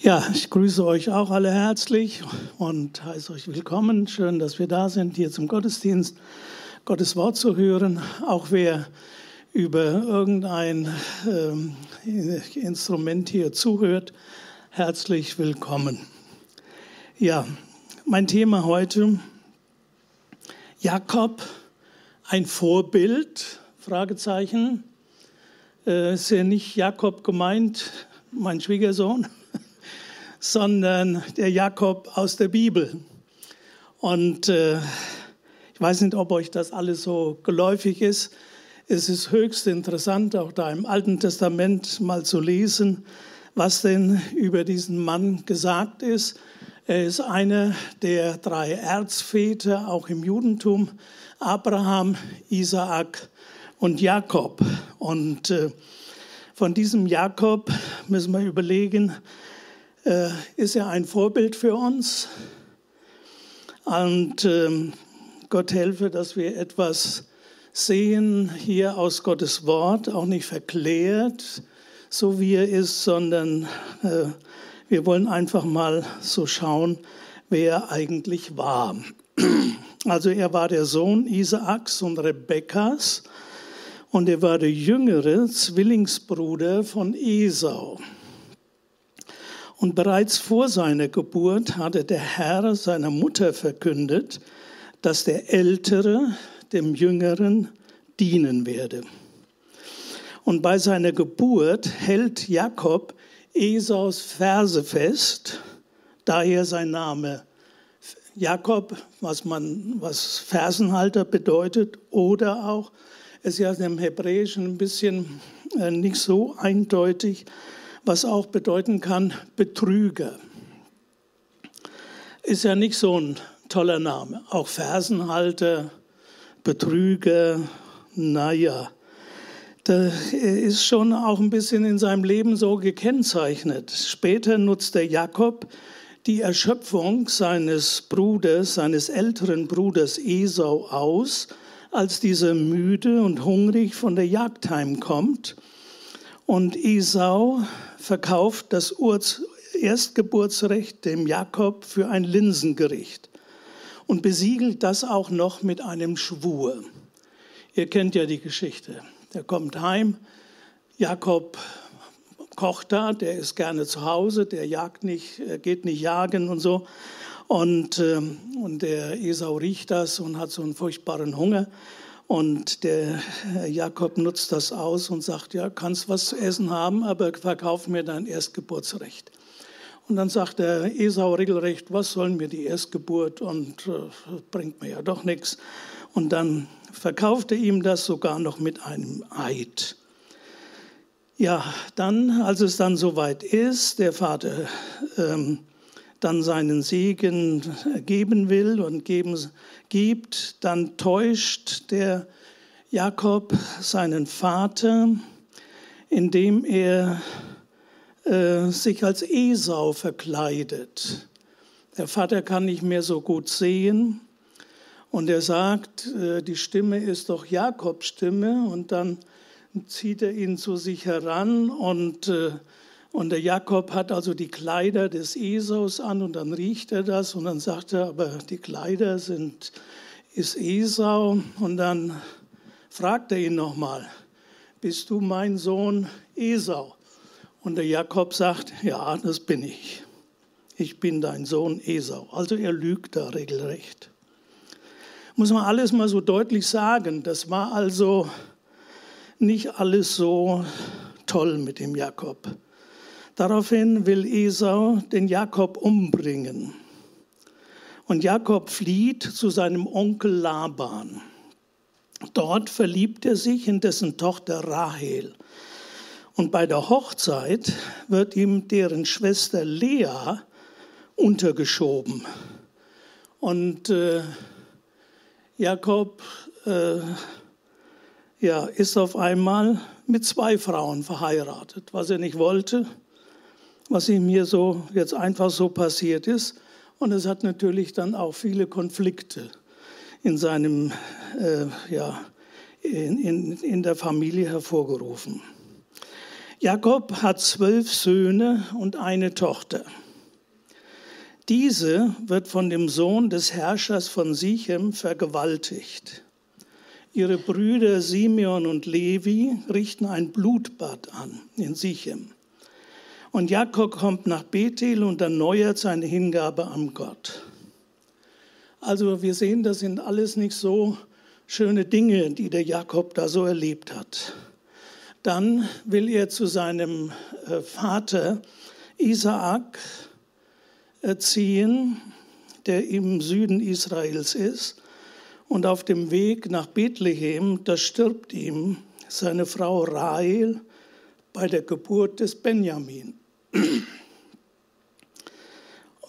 Ja, ich grüße euch auch alle herzlich und heiße euch willkommen. Schön, dass wir da sind, hier zum Gottesdienst, Gottes Wort zu hören. Auch wer über irgendein äh, Instrument hier zuhört, herzlich willkommen. Ja, mein Thema heute, Jakob, ein Vorbild, Fragezeichen. Äh, ist ja nicht Jakob gemeint, mein Schwiegersohn, sondern der Jakob aus der Bibel. Und äh, ich weiß nicht, ob euch das alles so geläufig ist. Es ist höchst interessant, auch da im Alten Testament mal zu lesen, was denn über diesen Mann gesagt ist. Er ist einer der drei Erzväter, auch im Judentum, Abraham, Isaak und Jakob. Und äh, von diesem Jakob müssen wir überlegen, äh, ist er ein Vorbild für uns. Und ähm, Gott helfe, dass wir etwas sehen hier aus Gottes Wort, auch nicht verklärt, so wie er ist, sondern äh, wir wollen einfach mal so schauen, wer er eigentlich war. Also er war der Sohn Isaaks und Rebekkas und er war der jüngere Zwillingsbruder von Esau. Und bereits vor seiner Geburt hatte der Herr seiner Mutter verkündet, dass der Ältere dem Jüngeren dienen werde. Und bei seiner Geburt hält Jakob Esaus Verse fest, daher sein Name Jakob, was man, was Fersenhalter bedeutet, oder auch, es ist ja im Hebräischen ein bisschen äh, nicht so eindeutig, was auch bedeuten kann Betrüger. Ist ja nicht so ein toller Name. Auch Fersenhalter, Betrüger, naja. Da ist schon auch ein bisschen in seinem Leben so gekennzeichnet. Später nutzt der Jakob die Erschöpfung seines Bruders, seines älteren Bruders Esau aus, als dieser müde und hungrig von der Jagd heimkommt. Und Esau verkauft das Erstgeburtsrecht dem Jakob für ein Linsengericht und besiegelt das auch noch mit einem Schwur. Ihr kennt ja die Geschichte. Der kommt heim, Jakob kocht da, der ist gerne zu Hause, der jagt nicht, geht nicht jagen und so. Und, ähm, und der Esau riecht das und hat so einen furchtbaren Hunger. Und der Jakob nutzt das aus und sagt, ja, kannst was zu essen haben, aber verkauf mir dein Erstgeburtsrecht. Und dann sagt der Esau regelrecht, was sollen mir die Erstgeburt und äh, bringt mir ja doch nichts. Und dann verkauft er ihm das sogar noch mit einem Eid. Ja, dann, als es dann soweit ist, der Vater ähm, dann seinen Segen geben will und geben, gibt, dann täuscht der Jakob seinen Vater, indem er äh, sich als Esau verkleidet. Der Vater kann nicht mehr so gut sehen und er sagt, äh, die Stimme ist doch Jakobs Stimme und dann zieht er ihn zu sich heran und äh, und der Jakob hat also die Kleider des Esaus an und dann riecht er das und dann sagt er, aber die Kleider sind, ist Esau. Und dann fragt er ihn nochmal, bist du mein Sohn Esau? Und der Jakob sagt, ja, das bin ich. Ich bin dein Sohn Esau. Also er lügt da regelrecht. Muss man alles mal so deutlich sagen. Das war also nicht alles so toll mit dem Jakob. Daraufhin will Esau den Jakob umbringen. Und Jakob flieht zu seinem Onkel Laban. Dort verliebt er sich in dessen Tochter Rahel. Und bei der Hochzeit wird ihm deren Schwester Lea untergeschoben. Und äh, Jakob äh, ja, ist auf einmal mit zwei Frauen verheiratet, was er nicht wollte was ihm hier so jetzt einfach so passiert ist. Und es hat natürlich dann auch viele Konflikte in seinem, äh, ja, in, in, in der Familie hervorgerufen. Jakob hat zwölf Söhne und eine Tochter. Diese wird von dem Sohn des Herrschers von Sichem vergewaltigt. Ihre Brüder Simeon und Levi richten ein Blutbad an in Sichem. Und Jakob kommt nach Bethel und erneuert seine Hingabe an Gott. Also wir sehen, das sind alles nicht so schöne Dinge, die der Jakob da so erlebt hat. Dann will er zu seinem äh, Vater Isaak ziehen, der im Süden Israels ist. Und auf dem Weg nach Bethlehem, da stirbt ihm seine Frau Rahel bei der Geburt des Benjamin.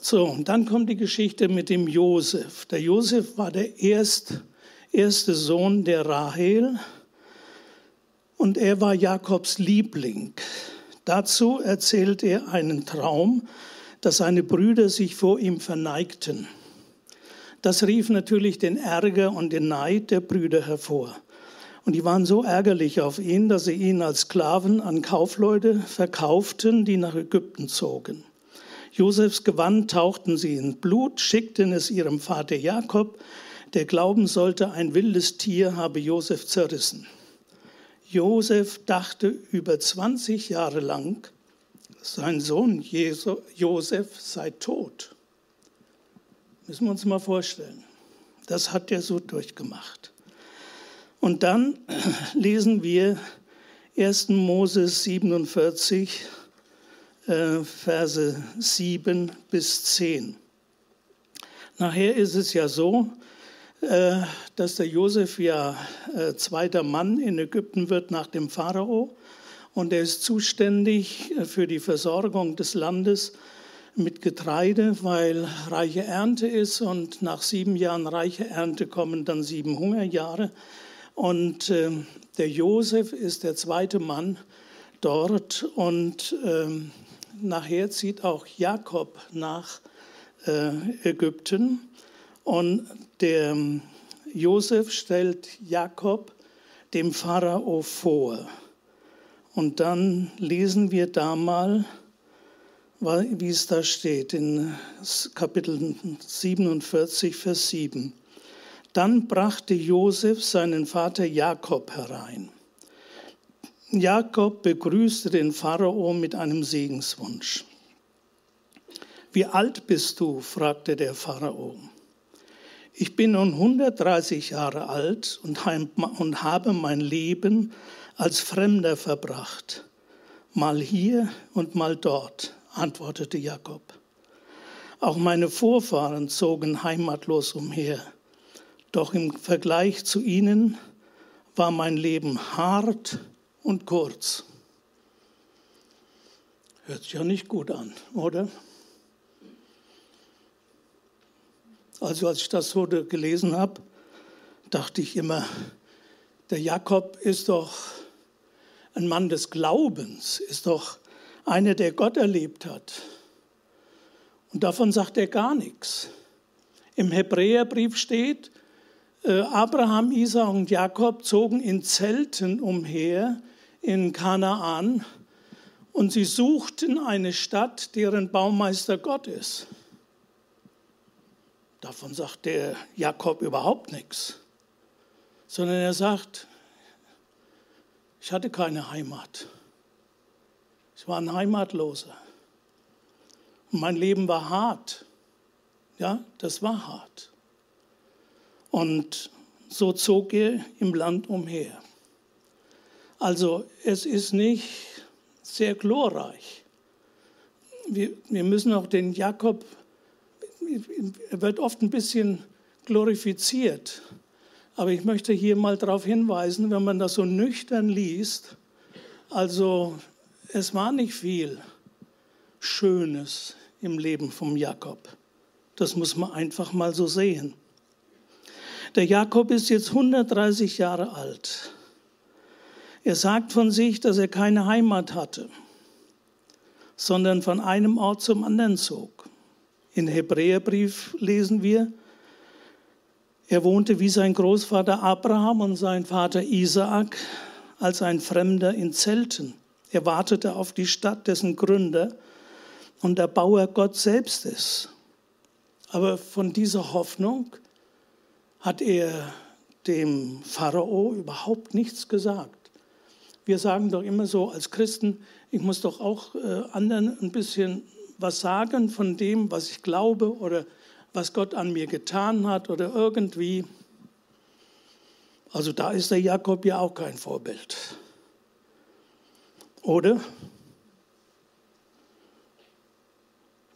So, und dann kommt die Geschichte mit dem Josef. Der Josef war der erst, erste Sohn der Rahel und er war Jakobs Liebling. Dazu erzählt er einen Traum, dass seine Brüder sich vor ihm verneigten. Das rief natürlich den Ärger und den Neid der Brüder hervor. Und die waren so ärgerlich auf ihn, dass sie ihn als Sklaven an Kaufleute verkauften, die nach Ägypten zogen. Josefs Gewand tauchten sie in Blut, schickten es ihrem Vater Jakob, der glauben sollte, ein wildes Tier habe Josef zerrissen. Josef dachte über 20 Jahre lang, sein Sohn Josef sei tot. Müssen wir uns mal vorstellen. Das hat er so durchgemacht. Und dann lesen wir 1. Moses 47, äh, Verse 7 bis 10. Nachher ist es ja so, äh, dass der Josef ja äh, zweiter Mann in Ägypten wird nach dem Pharao und er ist zuständig für die Versorgung des Landes mit Getreide, weil reiche Ernte ist und nach sieben Jahren reiche Ernte kommen dann sieben Hungerjahre. Und äh, der Josef ist der zweite Mann dort und äh, nachher zieht auch Jakob nach äh, Ägypten und der Josef stellt Jakob dem Pharao vor. Und dann lesen wir da mal, wie es da steht in Kapitel 47, Vers 7. Dann brachte Josef seinen Vater Jakob herein. Jakob begrüßte den Pharao mit einem Segenswunsch. Wie alt bist du? fragte der Pharao. Ich bin nun 130 Jahre alt und habe mein Leben als Fremder verbracht. Mal hier und mal dort, antwortete Jakob. Auch meine Vorfahren zogen heimatlos umher. Doch im Vergleich zu ihnen war mein Leben hart und kurz. Hört sich ja nicht gut an, oder? Also als ich das so gelesen habe, dachte ich immer, der Jakob ist doch ein Mann des Glaubens, ist doch einer, der Gott erlebt hat. Und davon sagt er gar nichts. Im Hebräerbrief steht, Abraham, Isaac und Jakob zogen in Zelten umher in Kanaan und sie suchten eine Stadt, deren Baumeister Gott ist. Davon sagt der Jakob überhaupt nichts, sondern er sagt, ich hatte keine Heimat. Ich war ein Heimatloser. Und mein Leben war hart. Ja, das war hart. Und so zog er im Land umher. Also es ist nicht sehr glorreich. Wir, wir müssen auch den Jakob, er wird oft ein bisschen glorifiziert. Aber ich möchte hier mal darauf hinweisen, wenn man das so nüchtern liest, also es war nicht viel Schönes im Leben vom Jakob. Das muss man einfach mal so sehen. Der Jakob ist jetzt 130 Jahre alt. Er sagt von sich, dass er keine Heimat hatte, sondern von einem Ort zum anderen zog. In Hebräerbrief lesen wir, er wohnte wie sein Großvater Abraham und sein Vater Isaak als ein Fremder in Zelten Er wartete auf die Stadt, dessen Gründer und der Bauer Gott selbst ist. Aber von dieser Hoffnung hat er dem Pharao überhaupt nichts gesagt. Wir sagen doch immer so als Christen, ich muss doch auch äh, anderen ein bisschen was sagen von dem, was ich glaube oder was Gott an mir getan hat oder irgendwie. Also da ist der Jakob ja auch kein Vorbild. Oder?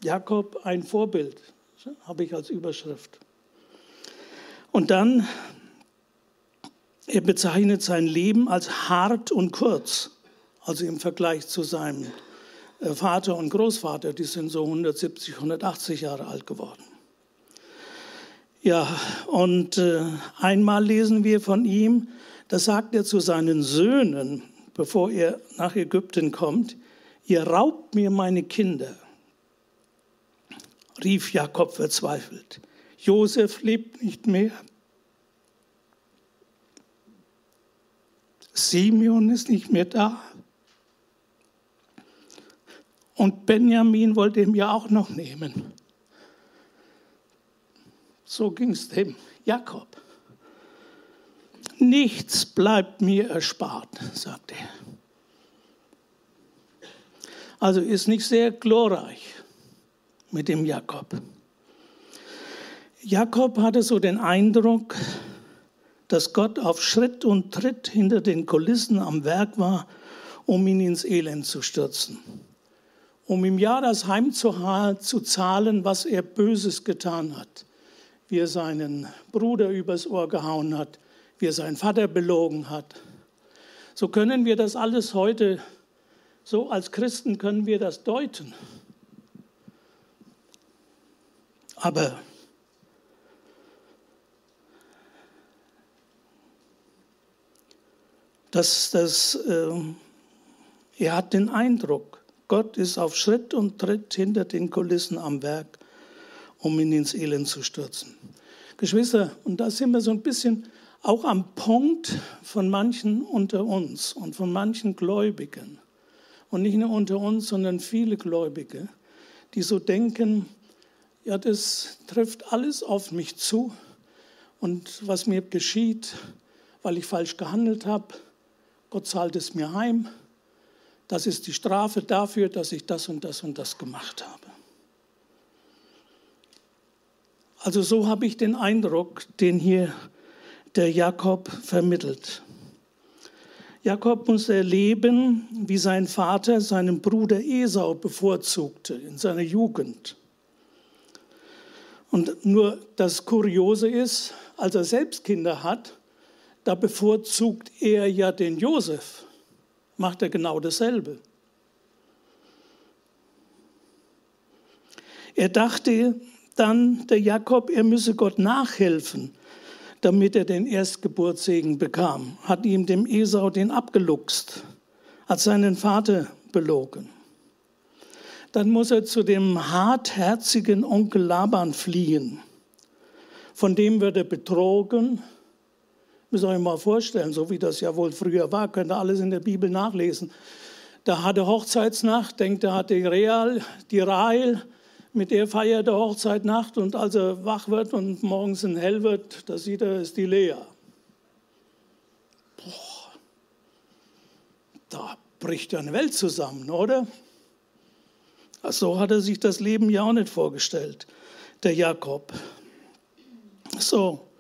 Jakob ein Vorbild, habe ich als Überschrift. Und dann, er bezeichnet sein Leben als hart und kurz, also im Vergleich zu seinem äh, Vater und Großvater, die sind so 170, 180 Jahre alt geworden. Ja, und äh, einmal lesen wir von ihm, da sagt er zu seinen Söhnen, bevor er nach Ägypten kommt, ihr raubt mir meine Kinder, rief Jakob verzweifelt. Josef lebt nicht mehr. Simeon ist nicht mehr da. Und Benjamin wollte ihn ja auch noch nehmen. So ging es dem Jakob. Nichts bleibt mir erspart, sagt er. Also ist nicht sehr glorreich mit dem Jakob. Jakob hatte so den Eindruck, dass Gott auf Schritt und Tritt hinter den Kulissen am Werk war, um ihn ins Elend zu stürzen, um ihm ja das Heim zu, zu zahlen, was er Böses getan hat, wie er seinen Bruder übers Ohr gehauen hat, wie er seinen Vater belogen hat. So können wir das alles heute, so als Christen können wir das deuten. Aber dass das, äh, er hat den Eindruck, Gott ist auf Schritt und Tritt hinter den Kulissen am Werk, um ihn ins Elend zu stürzen. Geschwister, und da sind wir so ein bisschen auch am Punkt von manchen unter uns und von manchen Gläubigen. Und nicht nur unter uns, sondern viele Gläubige, die so denken, ja, das trifft alles auf mich zu. Und was mir geschieht, weil ich falsch gehandelt habe, Gott zahlt es mir heim. Das ist die Strafe dafür, dass ich das und das und das gemacht habe. Also so habe ich den Eindruck, den hier der Jakob vermittelt. Jakob muss erleben, wie sein Vater seinen Bruder Esau bevorzugte in seiner Jugend. Und nur das Kuriose ist, als er selbst Kinder hat, da bevorzugt er ja den Josef, macht er genau dasselbe. Er dachte dann, der Jakob, er müsse Gott nachhelfen, damit er den Erstgeburtssegen bekam, hat ihm dem Esau den abgeluchst, hat seinen Vater belogen dann muss er zu dem hartherzigen Onkel Laban fliehen. Von dem wird er betrogen. Müsst ihr euch mal vorstellen, so wie das ja wohl früher war, könnt ihr alles in der Bibel nachlesen. Da hatte Hochzeitsnacht, denkt er, hat die Real, die Rahel, mit der feiert er Hochzeitnacht und als er wach wird und morgens in hell wird, da sieht er, ist die Lea. Boah, da bricht ja eine Welt zusammen, oder? So hat er sich das Leben ja auch nicht vorgestellt, der Jakob. So.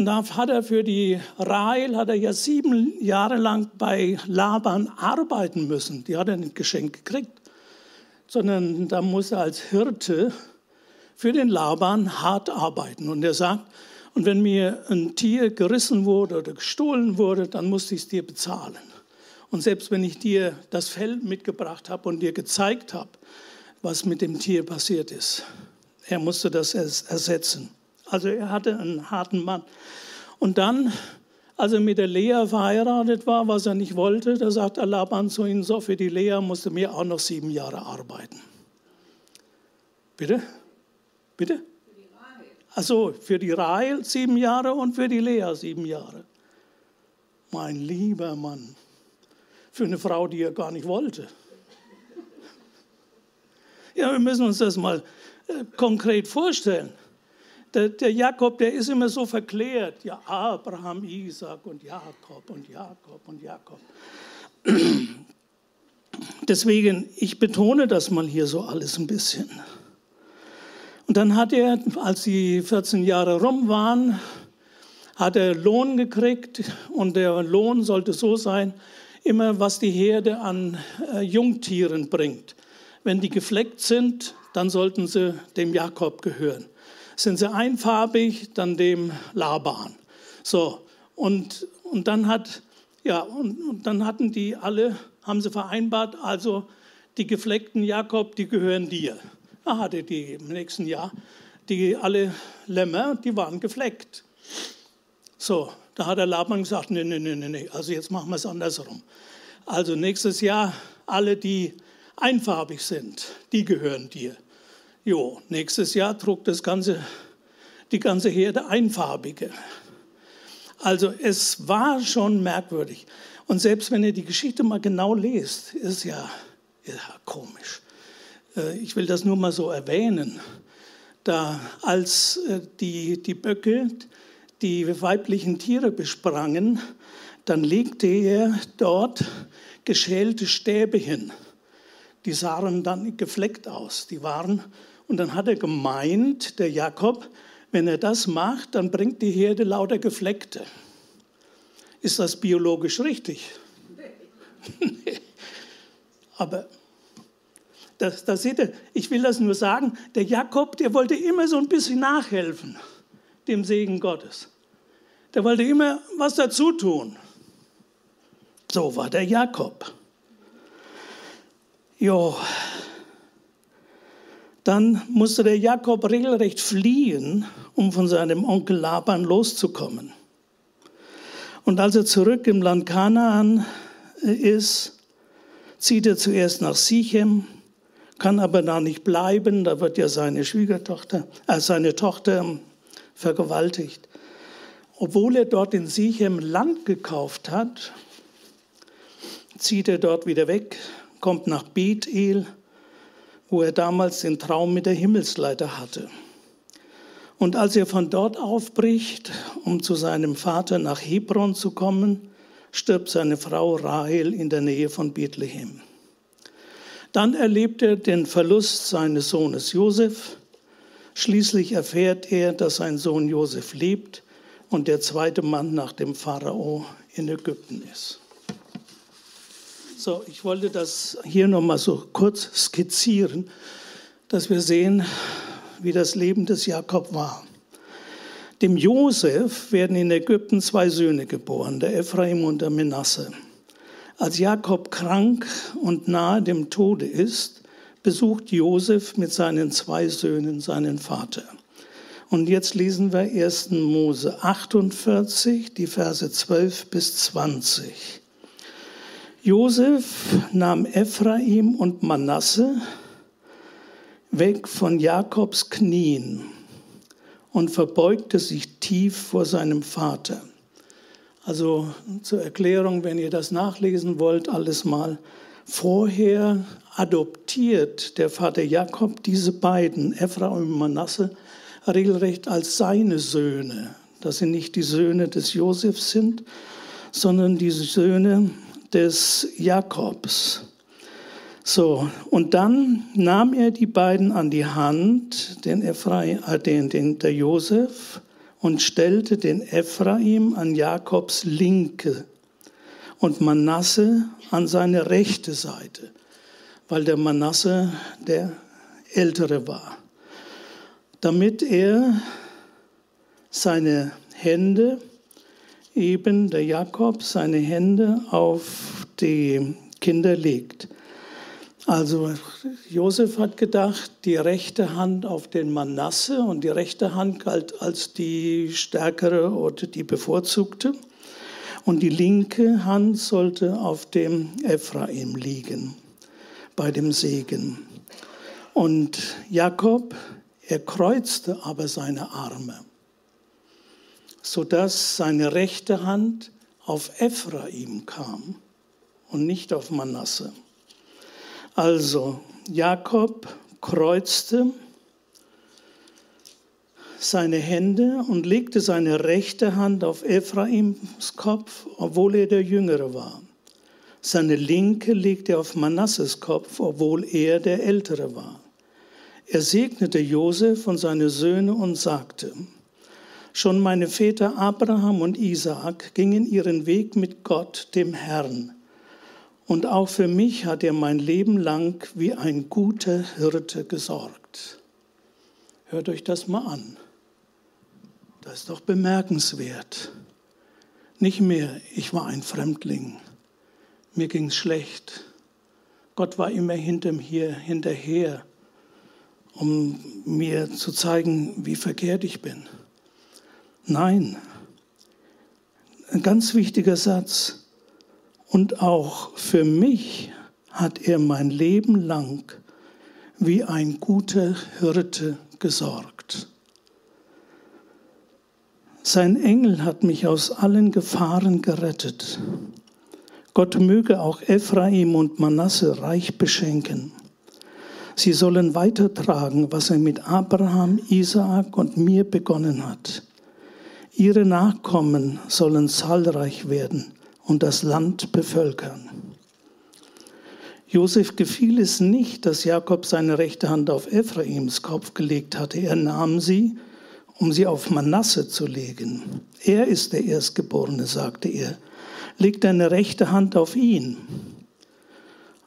Und da hat er für die Rahel, hat er ja sieben Jahre lang bei Laban arbeiten müssen. Die hat er nicht geschenkt gekriegt, sondern da muss er als Hirte für den Laban hart arbeiten. Und er sagt, und wenn mir ein Tier gerissen wurde oder gestohlen wurde, dann musste ich es dir bezahlen. Und selbst wenn ich dir das Fell mitgebracht habe und dir gezeigt habe, was mit dem Tier passiert ist, er musste das ersetzen. Also er hatte einen harten Mann. Und dann, als er mit der Lea verheiratet war, was er nicht wollte, da sagt Laban zu ihm, so für die Lea musste mir auch noch sieben Jahre arbeiten. Bitte? Bitte? Also für die Rahel sieben Jahre und für die Lea sieben Jahre. Mein lieber Mann. für eine Frau, die er gar nicht wollte. Ja, wir müssen uns das mal äh, konkret vorstellen. Der, der, Jakob, der ist immer so verklärt. Ja, Abraham, Isaac und Jakob und Jakob und Jakob. Deswegen, ich betone das mal hier so alles ein bisschen. Und dann hat er, als die 14 Jahre rum waren, hat er Lohn gekriegt und der Lohn sollte so sein, immer was die Herde an äh, Jungtieren bringt. Wenn die gefleckt sind, dann sollten sie dem Jakob gehören. Sind sie einfarbig, dann dem Laban. So, und, und dann hat, ja, und, und dann hatten die alle, haben sie vereinbart, also die gefleckten Jakob, die gehören dir. Da hatte die im nächsten Jahr die alle Lämmer, die waren gefleckt. So, da hat der Laban gesagt, nee, nee, nee, nee, also jetzt machen wir es andersrum. Also nächstes Jahr alle, die einfarbig sind, die gehören dir. Jo, nächstes Jahr trug das ganze, die ganze Herde einfarbige. Also es war schon merkwürdig. Und selbst wenn ihr die Geschichte mal genau lest, ist ja, ja komisch. Äh, ich will das nur mal so erwähnen. Da als äh, die, die Böcke die weiblichen Tiere besprangen, dann legte er dort geschälte Stäbe hin. Die sahen dann gefleckt aus. Die waren, und dann hat er gemeint, der Jakob, wenn er das macht, dann bringt die Herde lauter Gefleckte. Ist das biologisch richtig? Aber das, das seht ihr, ich will das nur sagen, der Jakob, der wollte immer so ein bisschen nachhelfen dem Segen Gottes. Der wollte immer was dazu tun. So war der Jakob. Jo. Dann musste der Jakob regelrecht fliehen, um von seinem Onkel Laban loszukommen. Und als er zurück im Land Kanaan ist, zieht er zuerst nach Sichem, kann aber da nicht bleiben, da wird ja seine Schwiegertochter, äh, seine Tochter vergewaltigt. Obwohl er dort in Sichem Land gekauft hat, zieht er dort wieder weg, kommt nach Bethel, wo er damals den Traum mit der Himmelsleiter hatte. Und als er von dort aufbricht, um zu seinem Vater nach Hebron zu kommen, stirbt seine Frau Rahel in der Nähe von Bethlehem. Dann erlebt er den Verlust seines Sohnes Josef. Schließlich erfährt er, dass sein Sohn Josef lebt und der zweite Mann nach dem Pharao in Ägypten ist. So, ich wollte das hier nochmal so kurz skizzieren, dass wir sehen, wie das Leben des Jakob war. Dem Josef werden in Ägypten zwei Söhne geboren, der Ephraim und der Menasse. Als Jakob krank und nahe dem Tode ist, besucht Josef mit seinen zwei Söhnen seinen Vater. Und jetzt lesen wir 1. Mose 48, die Verse 12 bis 20. Josef nahm Ephraim und Manasse weg von Jakobs Knien und verbeugte sich tief vor seinem Vater. Also zur Erklärung, wenn ihr das nachlesen wollt, alles mal. Vorher adoptiert der Vater Jakob diese beiden, Ephraim und Manasse, regelrecht als seine Söhne. Dass sie nicht die Söhne des Josefs sind, sondern die Söhne des Jakobs. So, und dann nahm er die beiden an die Hand, den Ephraim, äh, den, den, der Josef, und stellte den Ephraim an Jakobs linke und Manasse an seine rechte Seite, weil der Manasse der Ältere war damit er seine Hände, eben der Jakob, seine Hände auf die Kinder legt. Also Josef hat gedacht, die rechte Hand auf den Manasse und die rechte Hand galt als die stärkere oder die bevorzugte. Und die linke Hand sollte auf dem Ephraim liegen, bei dem Segen. Und Jakob er kreuzte aber seine Arme, sodass seine rechte Hand auf Ephraim kam und nicht auf Manasse. Also Jakob kreuzte seine Hände und legte seine rechte Hand auf Ephraims Kopf, obwohl er der Jüngere war. Seine linke legte er auf Manasses Kopf, obwohl er der Ältere war. Er segnete Josef und seine Söhne und sagte, Schon meine Väter Abraham und Isaak gingen ihren Weg mit Gott, dem Herrn. Und auch für mich hat er mein Leben lang wie ein guter Hirte gesorgt. Hört euch das mal an. Das ist doch bemerkenswert. Nicht mehr, ich war ein Fremdling, mir ging es schlecht. Gott war immer hinter mir hinterher, um mir zu zeigen, wie verkehrt ich bin. Nein, ein ganz wichtiger Satz. Und auch für mich hat er mein Leben lang wie ein guter Hirte gesorgt. Sein Engel hat mich aus allen Gefahren gerettet. Gott möge auch Ephraim und Manasse reich beschenken. Sie sollen weitertragen, was er mit Abraham, Isaak und mir begonnen hat. Ihre Nachkommen sollen zahlreich werden und das Land bevölkern. Josef gefiel es nicht, dass Jakob seine rechte Hand auf Ephraims Kopf gelegt hatte. Er nahm sie, um sie auf Manasse zu legen. Er ist der Erstgeborene, sagte er. Leg deine rechte Hand auf ihn.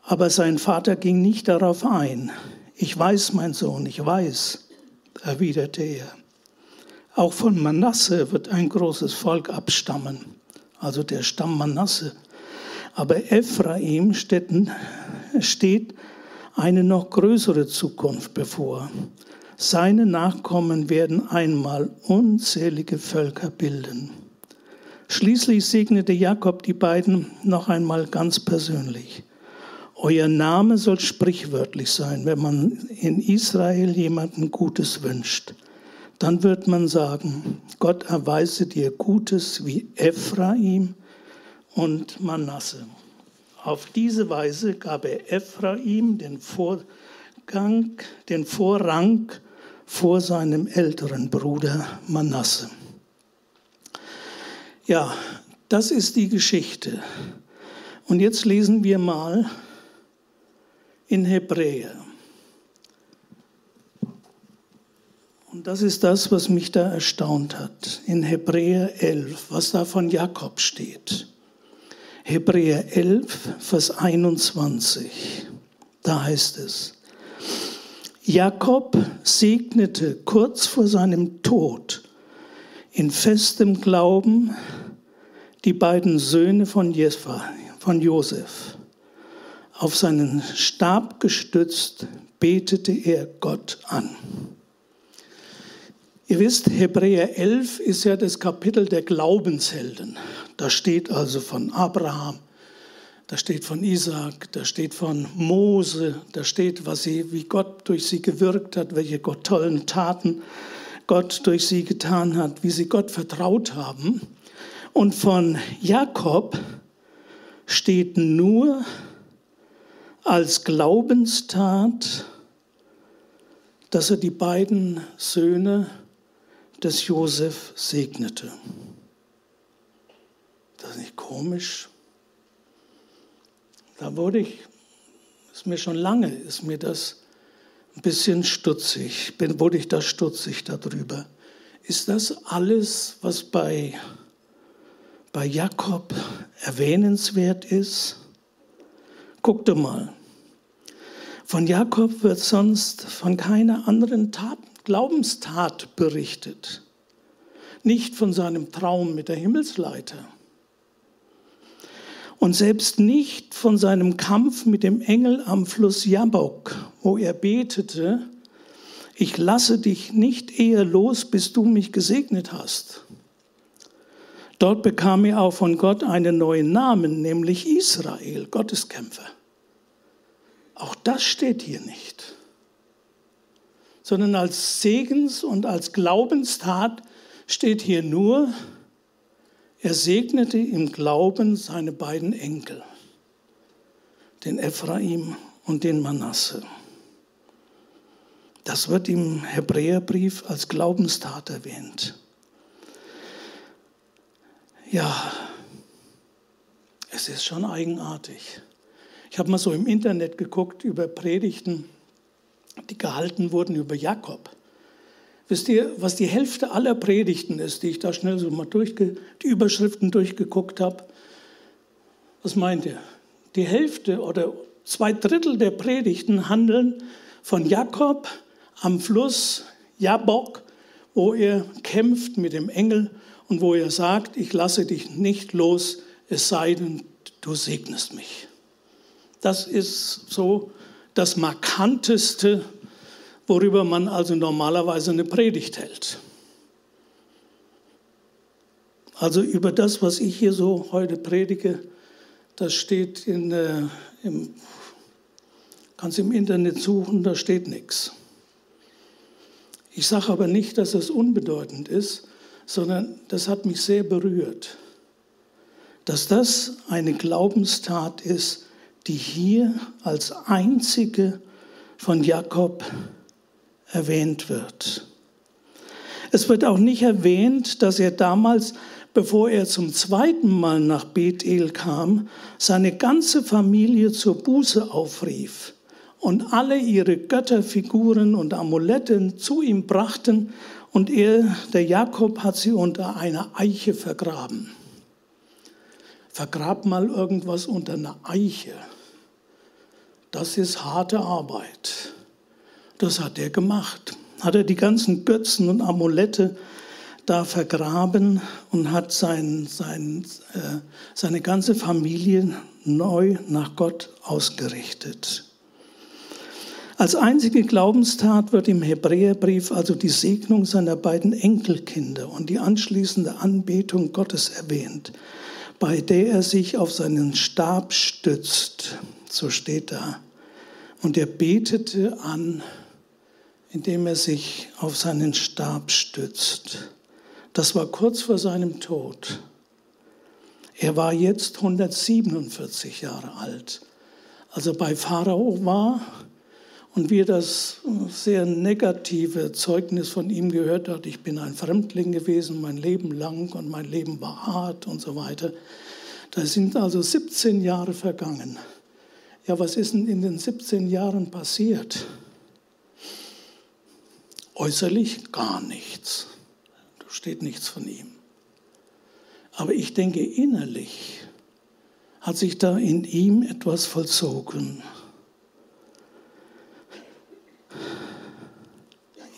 Aber sein Vater ging nicht darauf ein. Ich weiß, mein Sohn, ich weiß, erwiderte er. Auch von Manasse wird ein großes Volk abstammen, also der Stamm Manasse. Aber Ephraim steht eine noch größere Zukunft bevor. Seine Nachkommen werden einmal unzählige Völker bilden. Schließlich segnete Jakob die beiden noch einmal ganz persönlich. Euer Name soll sprichwörtlich sein, wenn man in Israel jemanden Gutes wünscht dann wird man sagen, Gott erweise dir Gutes wie Ephraim und Manasse. Auf diese Weise gab er Ephraim den Vorgang, den Vorrang vor seinem älteren Bruder Manasse. Ja, das ist die Geschichte. Und jetzt lesen wir mal in Hebräer. Und das ist das, was mich da erstaunt hat. In Hebräer 11, was da von Jakob steht. Hebräer 11, Vers 21. Da heißt es, Jakob segnete kurz vor seinem Tod in festem Glauben die beiden Söhne von, Jesfa, von Josef. Auf seinen Stab gestützt betete er Gott an. Ihr wisst, Hebräer 11 ist ja das Kapitel der Glaubenshelden. Da steht also von Abraham, da steht von Isaac, da steht von Mose, da steht, was sie, wie Gott durch sie gewirkt hat, welche tollen Taten Gott durch sie getan hat, wie sie Gott vertraut haben. Und von Jakob steht nur als Glaubenstat, dass er die beiden Söhne des Josef segnete. Das ist nicht komisch. Da wurde ich, ist mir schon lange, ist mir das ein bisschen stutzig, bin, wurde ich da stutzig darüber. Ist das alles, was bei, bei Jakob erwähnenswert ist? Guckte mal. Von Jakob wird sonst von keiner anderen Tat Glaubenstat berichtet, nicht von seinem Traum mit der Himmelsleiter und selbst nicht von seinem Kampf mit dem Engel am Fluss Jabok, wo er betete, ich lasse dich nicht eher los, bis du mich gesegnet hast. Dort bekam er auch von Gott einen neuen Namen, nämlich Israel, Gotteskämpfer. Auch das steht hier nicht sondern als Segens- und als Glaubenstat steht hier nur, er segnete im Glauben seine beiden Enkel. den Ephraim und den Manasse. Das wird im Hebräerbrief als Glaubenstat erwähnt. Ja, es ist schon eigenartig. Ich habe mal so im Internet geguckt über Predigten, die gehalten wurden über Jakob. Wisst ihr, was die Hälfte aller Predigten ist, die ich da schnell so mal durchge die Überschriften durchgeguckt habe? Was meint ihr? Die Hälfte oder zwei Drittel der Predigten handeln von Jakob am Fluss Jabok, wo er kämpft mit dem Engel und wo er sagt, ich lasse dich nicht los, es sei denn, du segnest mich. Das ist so das Markanteste, worüber man also normalerweise eine Predigt hält. Also über das, was ich hier so heute predige, das steht in, äh, im, kannst im Internet suchen, da steht nichts. Ich sage aber nicht, dass es unbedeutend ist, sondern das hat mich sehr berührt, dass das eine Glaubenstat ist, die hier als einzige von Jakob erwähnt wird. Es wird auch nicht erwähnt, dass er damals, bevor er zum zweiten Mal nach Bethel kam, seine ganze Familie zur Buße aufrief und alle ihre Götterfiguren und Amuletten zu ihm brachten und er, der Jakob, hat sie unter einer Eiche vergraben. Vergrab mal irgendwas unter einer Eiche. Das ist harte Arbeit. Das hat er gemacht. Hat er die ganzen Götzen und Amulette da vergraben und hat sein, sein, äh, seine ganze Familie neu nach Gott ausgerichtet. Als einzige Glaubenstat wird im Hebräerbrief also die Segnung seiner beiden Enkelkinder und die anschließende Anbetung Gottes erwähnt, bei der er sich auf seinen Stab stützt. So steht da. Und er betete an, indem er sich auf seinen Stab stützt. Das war kurz vor seinem Tod. Er war jetzt 147 Jahre alt. Also bei Pharao war und wir das sehr negative Zeugnis von ihm gehört hat, ich bin ein Fremdling gewesen mein Leben lang und mein Leben war hart und so weiter. Da sind also 17 Jahre vergangen. Ja, was ist denn in den 17 Jahren passiert? Äußerlich gar nichts. Da steht nichts von ihm. Aber ich denke, innerlich hat sich da in ihm etwas vollzogen.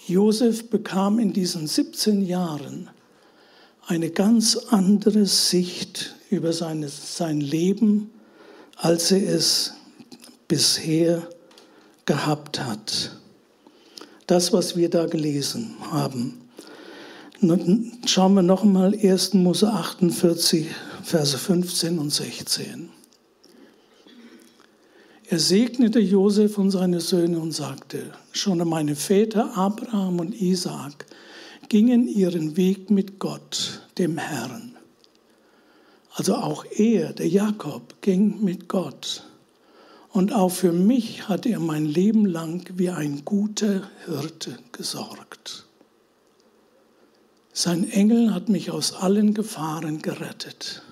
Josef bekam in diesen 17 Jahren eine ganz andere Sicht über seine, sein Leben, als er es bisher gehabt hat. Das, was wir da gelesen haben. Schauen wir nochmal 1. Mose 48, Verse 15 und 16. Er segnete Josef und seine Söhne und sagte, schon meine Väter Abraham und Isaak gingen ihren Weg mit Gott, dem Herrn. Also auch er, der Jakob, ging mit Gott. Und auch für mich hat er mein Leben lang wie ein guter Hirte gesorgt. Sein Engel hat mich aus allen Gefahren gerettet.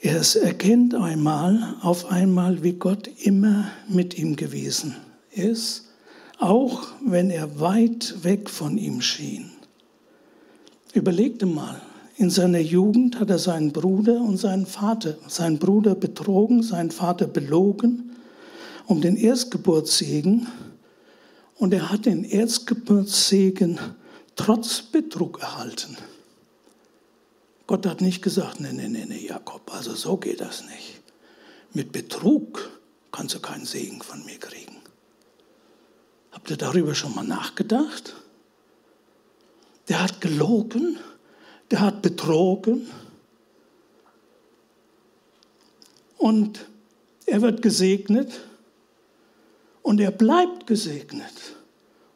Er erkennt einmal, auf einmal, wie Gott immer mit ihm gewesen ist, auch wenn er weit weg von ihm schien. Überlegte mal, in seiner Jugend hat er seinen Bruder und seinen Vater, seinen Bruder betrogen, seinen Vater belogen um den Erstgeburtssegen und er hat den Erstgeburtssegen trotz Betrug erhalten. Gott hat nicht gesagt, nee, nee, nee, nee, Jakob, also so geht das nicht. Mit Betrug kannst du keinen Segen von mir kriegen. Habt ihr darüber schon mal nachgedacht? Der hat gelogen, der hat betrogen und er wird gesegnet und er bleibt gesegnet.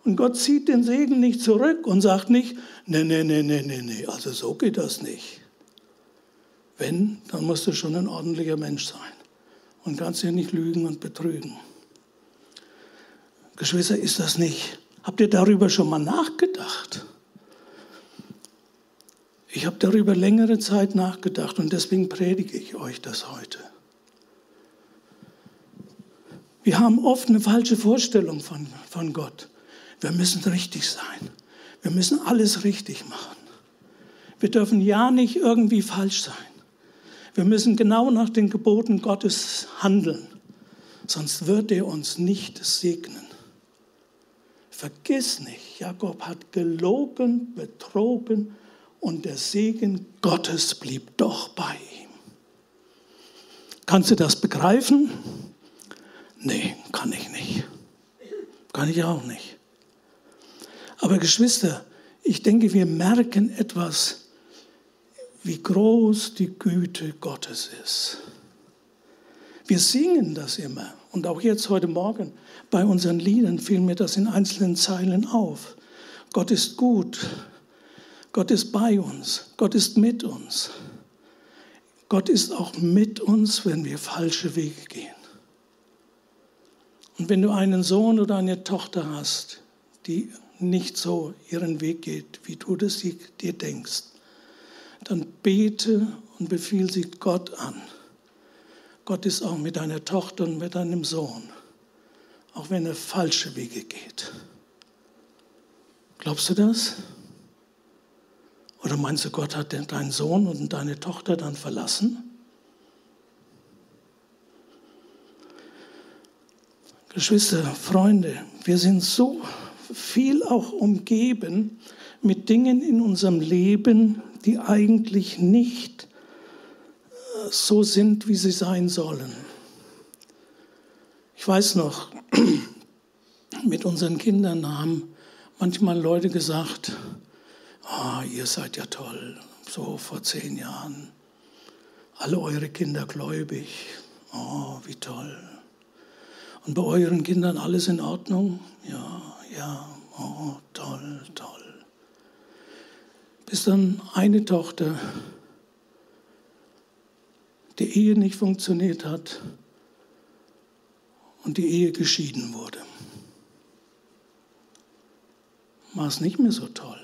Und Gott zieht den Segen nicht zurück und sagt nicht, nee, nee, nee, nee, nee, nee, also so geht das nicht. Wenn, dann musst du schon ein ordentlicher Mensch sein und kannst ja nicht lügen und betrügen. Geschwister, ist das nicht? Habt ihr darüber schon mal nachgedacht? Ich habe darüber längere Zeit nachgedacht und deswegen predige ich euch das heute. Wir haben oft eine falsche Vorstellung von, von Gott. Wir müssen richtig sein. Wir müssen alles richtig machen. Wir dürfen ja nicht irgendwie falsch sein. Wir müssen genau nach den Geboten Gottes handeln, sonst wird er uns nicht segnen. Vergiss nicht, Jakob hat gelogen, betrogen und der Segen Gottes blieb doch bei ihm. Kannst du das begreifen? Nee, kann ich nicht. Kann ich auch nicht. Aber Geschwister, ich denke, wir merken etwas wie groß die Güte Gottes ist. Wir singen das immer und auch jetzt heute Morgen bei unseren Liedern fiel mir das in einzelnen Zeilen auf. Gott ist gut, Gott ist bei uns, Gott ist mit uns. Gott ist auch mit uns, wenn wir falsche Wege gehen. Und wenn du einen Sohn oder eine Tochter hast, die nicht so ihren Weg geht, wie du das dir denkst, dann bete und befiehl sie Gott an. Gott ist auch mit deiner Tochter und mit deinem Sohn, auch wenn er falsche Wege geht. Glaubst du das? Oder meinst du, Gott hat deinen Sohn und deine Tochter dann verlassen? Geschwister, Freunde, wir sind so viel auch umgeben mit Dingen in unserem Leben, die eigentlich nicht äh, so sind, wie sie sein sollen. Ich weiß noch, mit unseren Kindern haben manchmal Leute gesagt, oh, ihr seid ja toll, so vor zehn Jahren, alle eure Kinder gläubig, oh, wie toll. Und bei euren Kindern alles in Ordnung? Ja, ja, oh, toll, toll bis dann eine Tochter die Ehe nicht funktioniert hat und die Ehe geschieden wurde. War es nicht mehr so toll.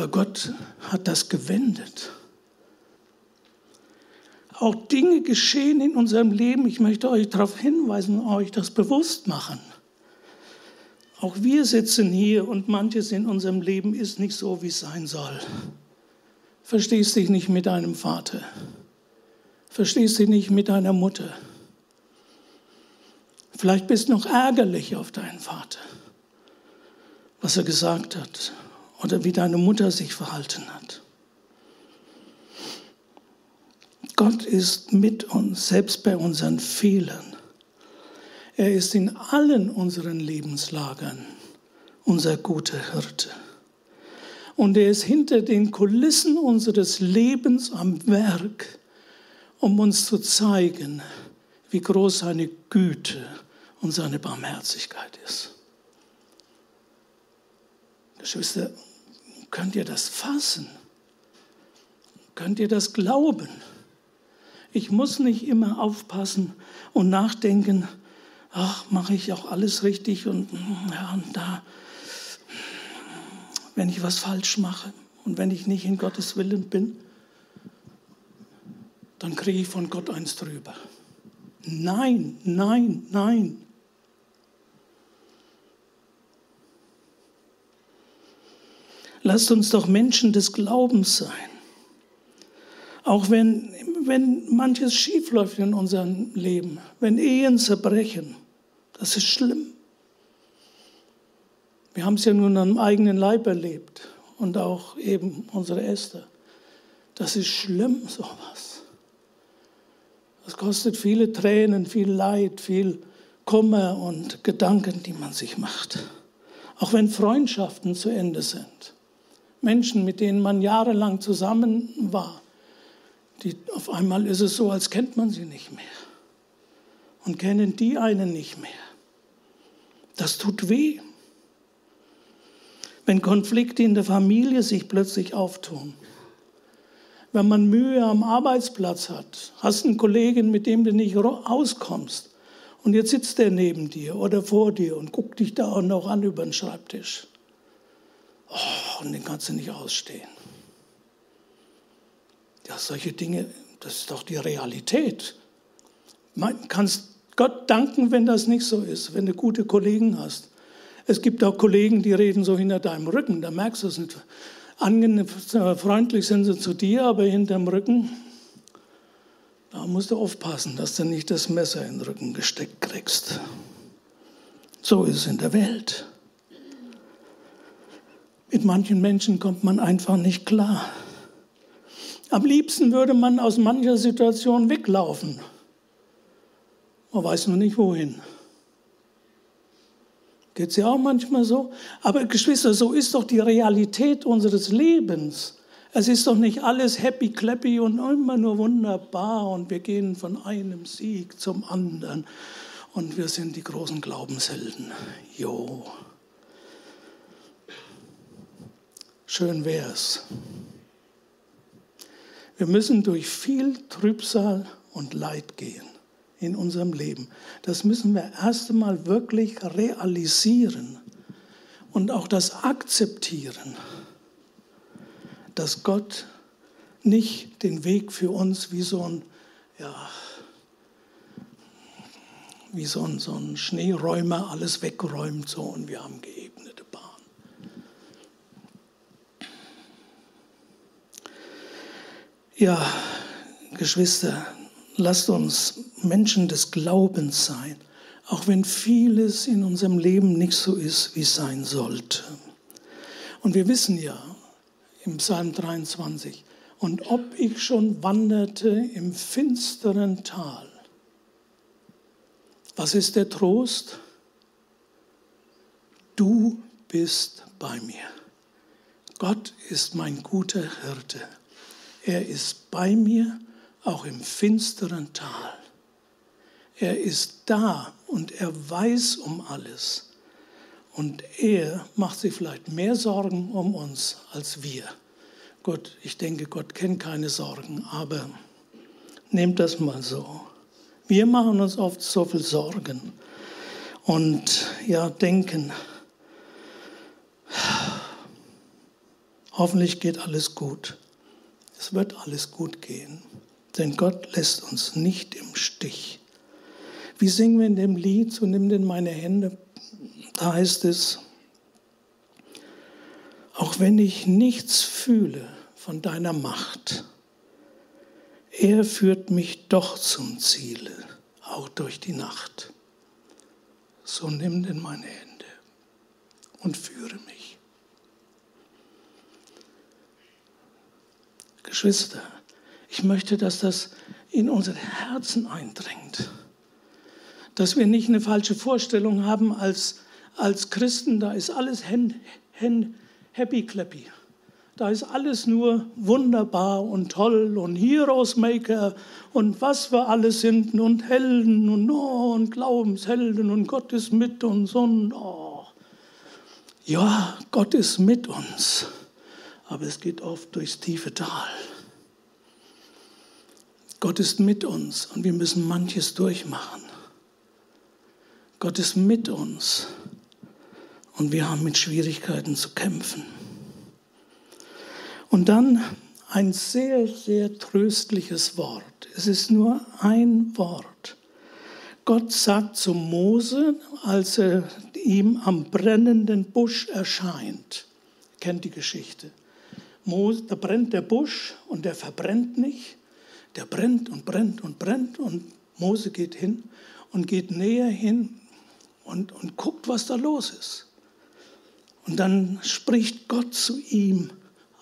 Aber Gott hat das gewendet. Auch Dinge geschehen in unserem Leben. Ich möchte euch darauf hinweisen, euch das bewusst machen. Auch wir sitzen hier und manches in unserem Leben ist nicht so, wie es sein soll. Verstehst dich nicht mit deinem Vater. Verstehst dich nicht mit deiner Mutter. Vielleicht bist du noch ärgerlich auf deinen Vater, was er gesagt hat oder wie deine Mutter sich verhalten hat. Gott ist mit uns, selbst bei unseren Fehlern. Er ist in allen unseren Lebenslagern unser guter Hirte. Und er ist hinter den Kulissen unseres Lebens am Werk, um uns zu zeigen, wie groß seine Güte und seine Barmherzigkeit ist. Geschwister, könnt ihr das fassen? Könnt ihr das glauben? Ich muss nicht immer aufpassen und nachdenken, ach, mache ich auch alles richtig und, ja, und da, wenn ich was falsch mache und wenn ich nicht in Gottes Willen bin, dann kriege ich von Gott eins drüber. Nein, nein, nein. Lasst uns doch Menschen des Glaubens sein. Auch wenn wenn manches schiefläuft in unserem Leben, wenn Ehen zerbrechen, das ist schlimm. Wir haben es ja nun am eigenen Leib erlebt und auch eben unsere Esther. Das ist schlimm, sowas. Das kostet viele Tränen, viel Leid, viel Kummer und Gedanken, die man sich macht. Auch wenn Freundschaften zu Ende sind. Menschen, mit denen man jahrelang zusammen war, die, auf einmal ist es so, als kennt man sie nicht mehr. Und kennen die einen nicht mehr. Das tut weh. wenn Konflikte in der Familie sich plötzlich auftun, wenn man Mühe am Arbeitsplatz hat, hast einen Kollegen, mit dem du nicht auskommst und jetzt sitzt der neben dir oder vor dir und guckt dich da auch noch an über den Schreibtisch. Oh, und den kannst du nicht ausstehen. Ja, solche Dinge, das ist doch die Realität. Man kannst Gott danken, wenn das nicht so ist, wenn du gute Kollegen hast. Es gibt auch Kollegen, die reden so hinter deinem Rücken, da merkst du es nicht. Angenehm, freundlich sind sie zu dir, aber hinterm Rücken, da musst du aufpassen, dass du nicht das Messer in den Rücken gesteckt kriegst. So ist es in der Welt. Mit manchen Menschen kommt man einfach nicht klar. Am liebsten würde man aus mancher Situation weglaufen. Man weiß nur nicht wohin. Geht es ja auch manchmal so? Aber Geschwister, so ist doch die Realität unseres Lebens. Es ist doch nicht alles happy clappy und immer nur wunderbar und wir gehen von einem Sieg zum anderen und wir sind die großen Glaubenshelden. Jo. Schön wär's. Wir müssen durch viel Trübsal und Leid gehen in unserem Leben. Das müssen wir erst einmal wirklich realisieren und auch das akzeptieren, dass Gott nicht den Weg für uns wie so ein, ja, wie so ein, so ein Schneeräumer alles wegräumt so und wir haben geebnete Ja, Geschwister, lasst uns Menschen des Glaubens sein, auch wenn vieles in unserem Leben nicht so ist, wie es sein sollte. Und wir wissen ja im Psalm 23, und ob ich schon wanderte im finsteren Tal, was ist der Trost? Du bist bei mir. Gott ist mein guter Hirte. Er ist bei mir auch im finsteren Tal. Er ist da und er weiß um alles. Und er macht sich vielleicht mehr Sorgen um uns als wir. Gott, ich denke, Gott kennt keine Sorgen, aber nehmt das mal so. Wir machen uns oft so viel Sorgen und ja, denken, hoffentlich geht alles gut. Es wird alles gut gehen. Denn Gott lässt uns nicht im Stich. Wie singen wir in dem Lied, so nimm denn meine Hände, da heißt es, auch wenn ich nichts fühle von deiner Macht, er führt mich doch zum Ziele, auch durch die Nacht. So nimm denn meine Hände und führe mich. Geschwister, ich möchte, dass das in unsere Herzen eindringt. Dass wir nicht eine falsche Vorstellung haben als, als Christen, da ist alles hen, hen, happy clappy. Da ist alles nur wunderbar und toll und Heroes Maker und was wir alles sind und Helden und, oh, und Glaubenshelden und Gott ist mit uns und oh. ja, Gott ist mit uns, aber es geht oft durchs tiefe Tal. Gott ist mit uns und wir müssen manches durchmachen. Gott ist mit uns und wir haben mit Schwierigkeiten zu kämpfen. Und dann ein sehr, sehr tröstliches Wort. Es ist nur ein Wort. Gott sagt zu Mose, als er ihm am brennenden Busch erscheint, kennt die Geschichte. Mose, da brennt der Busch und der verbrennt nicht, der brennt und brennt und brennt und Mose geht hin und geht näher hin und, und guckt, was da los ist. Und dann spricht Gott zu ihm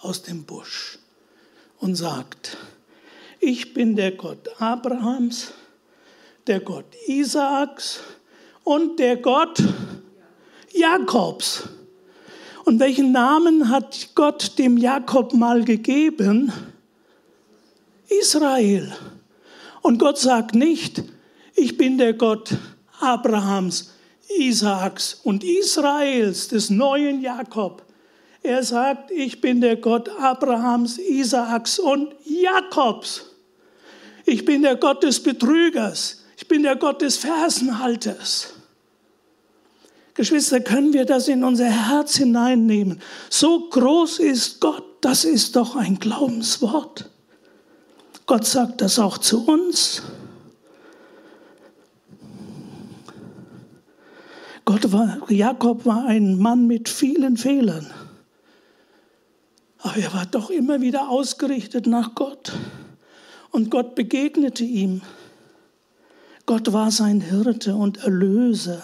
aus dem Busch und sagt, ich bin der Gott Abrahams, der Gott Isaaks und der Gott Jakobs. Und welchen Namen hat Gott dem Jakob mal gegeben? Israel. Und Gott sagt nicht, ich bin der Gott Abrahams, Isaaks und Israels, des neuen Jakob. Er sagt, ich bin der Gott Abrahams, Isaaks und Jakobs. Ich bin der Gott des Betrügers. Ich bin der Gott des Fersenhalters. Geschwister, können wir das in unser Herz hineinnehmen? So groß ist Gott, das ist doch ein Glaubenswort. Gott sagt das auch zu uns. Gott war, Jakob war ein Mann mit vielen Fehlern. Aber er war doch immer wieder ausgerichtet nach Gott. Und Gott begegnete ihm. Gott war sein Hirte und Erlöser.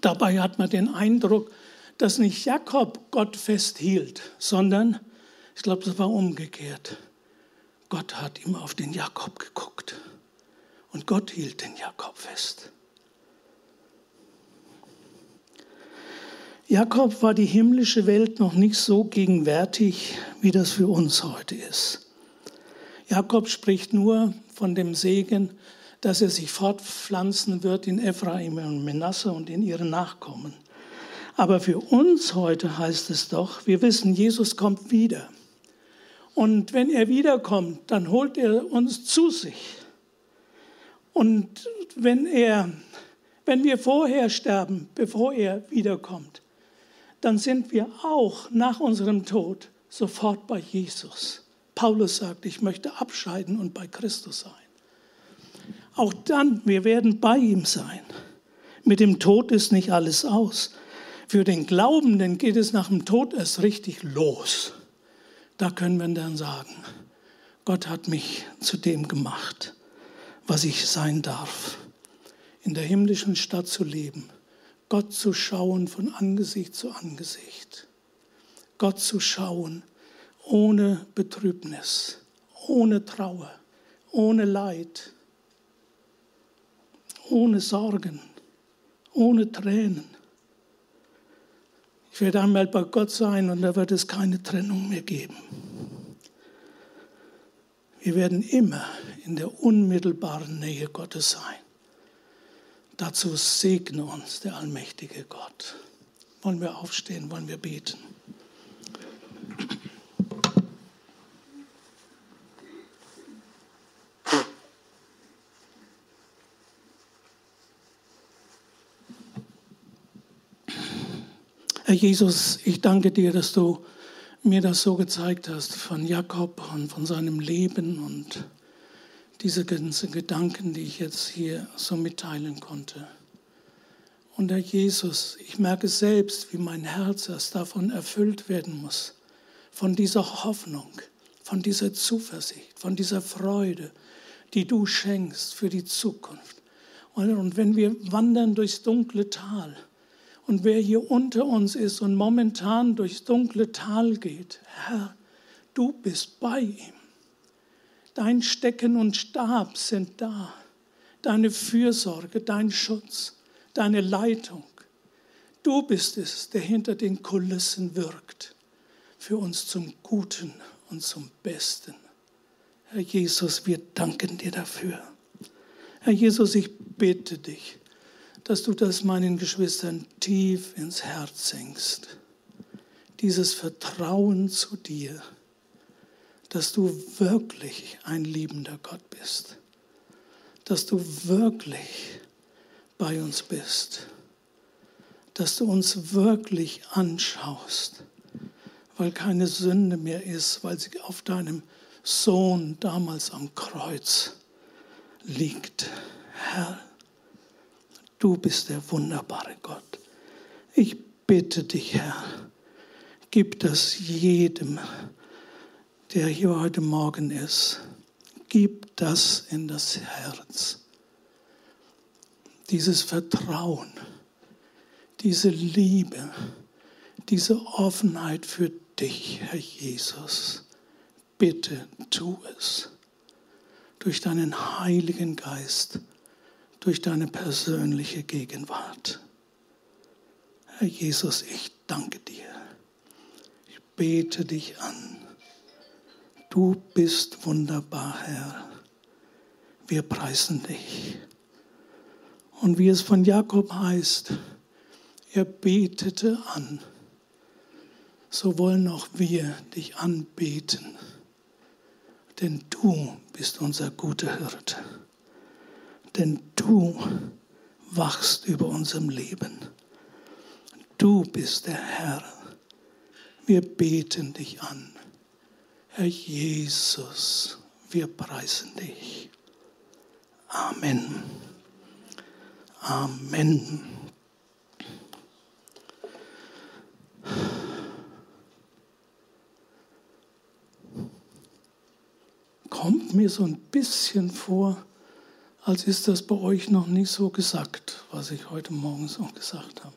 Dabei hat man den Eindruck, dass nicht Jakob Gott festhielt, sondern, ich glaube, das war umgekehrt. Gott hat ihm auf den Jakob geguckt und Gott hielt den Jakob fest. Jakob war die himmlische Welt noch nicht so gegenwärtig, wie das für uns heute ist. Jakob spricht nur von dem Segen, dass er sich fortpflanzen wird in Ephraim und Menasse und in ihren Nachkommen. Aber für uns heute heißt es doch, wir wissen, Jesus kommt wieder. Und wenn er wiederkommt, dann holt er uns zu sich. Und wenn, er, wenn wir vorher sterben, bevor er wiederkommt, dann sind wir auch nach unserem Tod sofort bei Jesus. Paulus sagt, ich möchte abscheiden und bei Christus sein. Auch dann, wir werden bei ihm sein. Mit dem Tod ist nicht alles aus. Für den Glaubenden geht es nach dem Tod erst richtig los. Da können wir dann sagen, Gott hat mich zu dem gemacht, was ich sein darf. In der himmlischen Stadt zu leben Gott zu schauen von Angesicht zu Angesicht. Gott zu schauen ohne Betrübnis, ohne Trauer, ohne Leid, ohne Sorgen, ohne Tränen. Ich werde einmal bei Gott sein und da wird es keine Trennung mehr geben. Wir werden immer in der unmittelbaren Nähe Gottes sein. Dazu segne uns der allmächtige Gott. Wollen wir aufstehen, wollen wir beten. Herr Jesus, ich danke dir, dass du mir das so gezeigt hast von Jakob und von seinem Leben und diese ganzen Gedanken, die ich jetzt hier so mitteilen konnte. Und Herr Jesus, ich merke selbst, wie mein Herz erst davon erfüllt werden muss, von dieser Hoffnung, von dieser Zuversicht, von dieser Freude, die du schenkst für die Zukunft. Und wenn wir wandern durchs dunkle Tal und wer hier unter uns ist und momentan durchs dunkle Tal geht, Herr, du bist bei ihm. Dein Stecken und Stab sind da. Deine Fürsorge, dein Schutz, deine Leitung. Du bist es, der hinter den Kulissen wirkt, für uns zum Guten und zum Besten. Herr Jesus, wir danken dir dafür. Herr Jesus, ich bitte dich, dass du das meinen Geschwistern tief ins Herz senkst. Dieses Vertrauen zu dir dass du wirklich ein liebender Gott bist, dass du wirklich bei uns bist, dass du uns wirklich anschaust, weil keine Sünde mehr ist, weil sie auf deinem Sohn damals am Kreuz liegt. Herr, du bist der wunderbare Gott. Ich bitte dich, Herr, gib das jedem, der hier heute Morgen ist, gib das in das Herz. Dieses Vertrauen, diese Liebe, diese Offenheit für dich, Herr Jesus. Bitte tu es durch deinen Heiligen Geist, durch deine persönliche Gegenwart. Herr Jesus, ich danke dir. Ich bete dich an. Du bist wunderbar, Herr. Wir preisen dich. Und wie es von Jakob heißt, Er betete an. So wollen auch wir dich anbeten. Denn du bist unser guter Hirte. Denn du wachst über unserem Leben. Du bist der Herr. Wir beten dich an. Herr Jesus, wir preisen dich. Amen. Amen. Kommt mir so ein bisschen vor, als ist das bei euch noch nicht so gesagt, was ich heute Morgen so gesagt habe.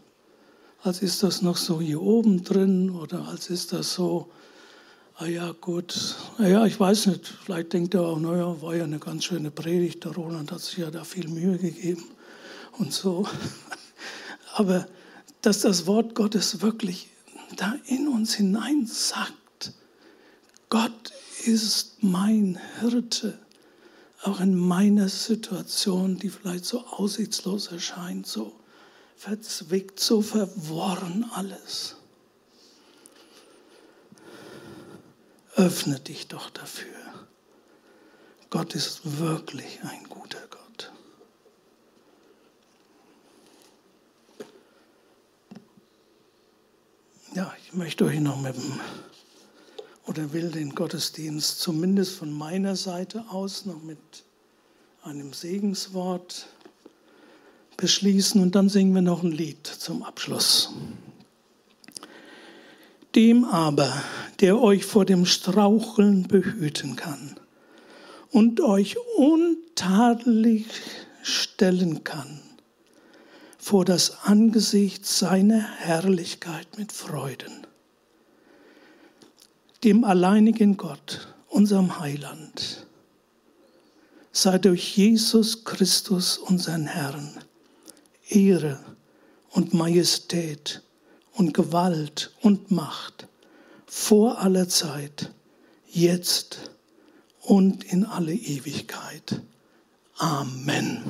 Als ist das noch so hier oben drin oder als ist das so, ah ja gut, naja, ich weiß nicht, vielleicht denkt er auch, naja, war ja eine ganz schöne Predigt, der Roland hat sich ja da viel Mühe gegeben und so. Aber dass das Wort Gottes wirklich da in uns hinein sagt, Gott ist mein Hirte auch in meiner Situation, die vielleicht so aussichtslos erscheint, so verzwickt, so verworren alles. Öffne dich doch dafür. Gott ist wirklich ein guter Gott. Ja, ich möchte euch noch mit dem oder will den Gottesdienst zumindest von meiner Seite aus noch mit einem Segenswort beschließen und dann singen wir noch ein Lied zum Abschluss. Dem aber, der euch vor dem Straucheln behüten kann und euch untadelig stellen kann vor das Angesicht seiner Herrlichkeit mit Freuden dem alleinigen Gott, unserem Heiland, sei durch Jesus Christus, unseren Herrn, Ehre und Majestät und Gewalt und Macht vor aller Zeit, jetzt und in alle Ewigkeit. Amen.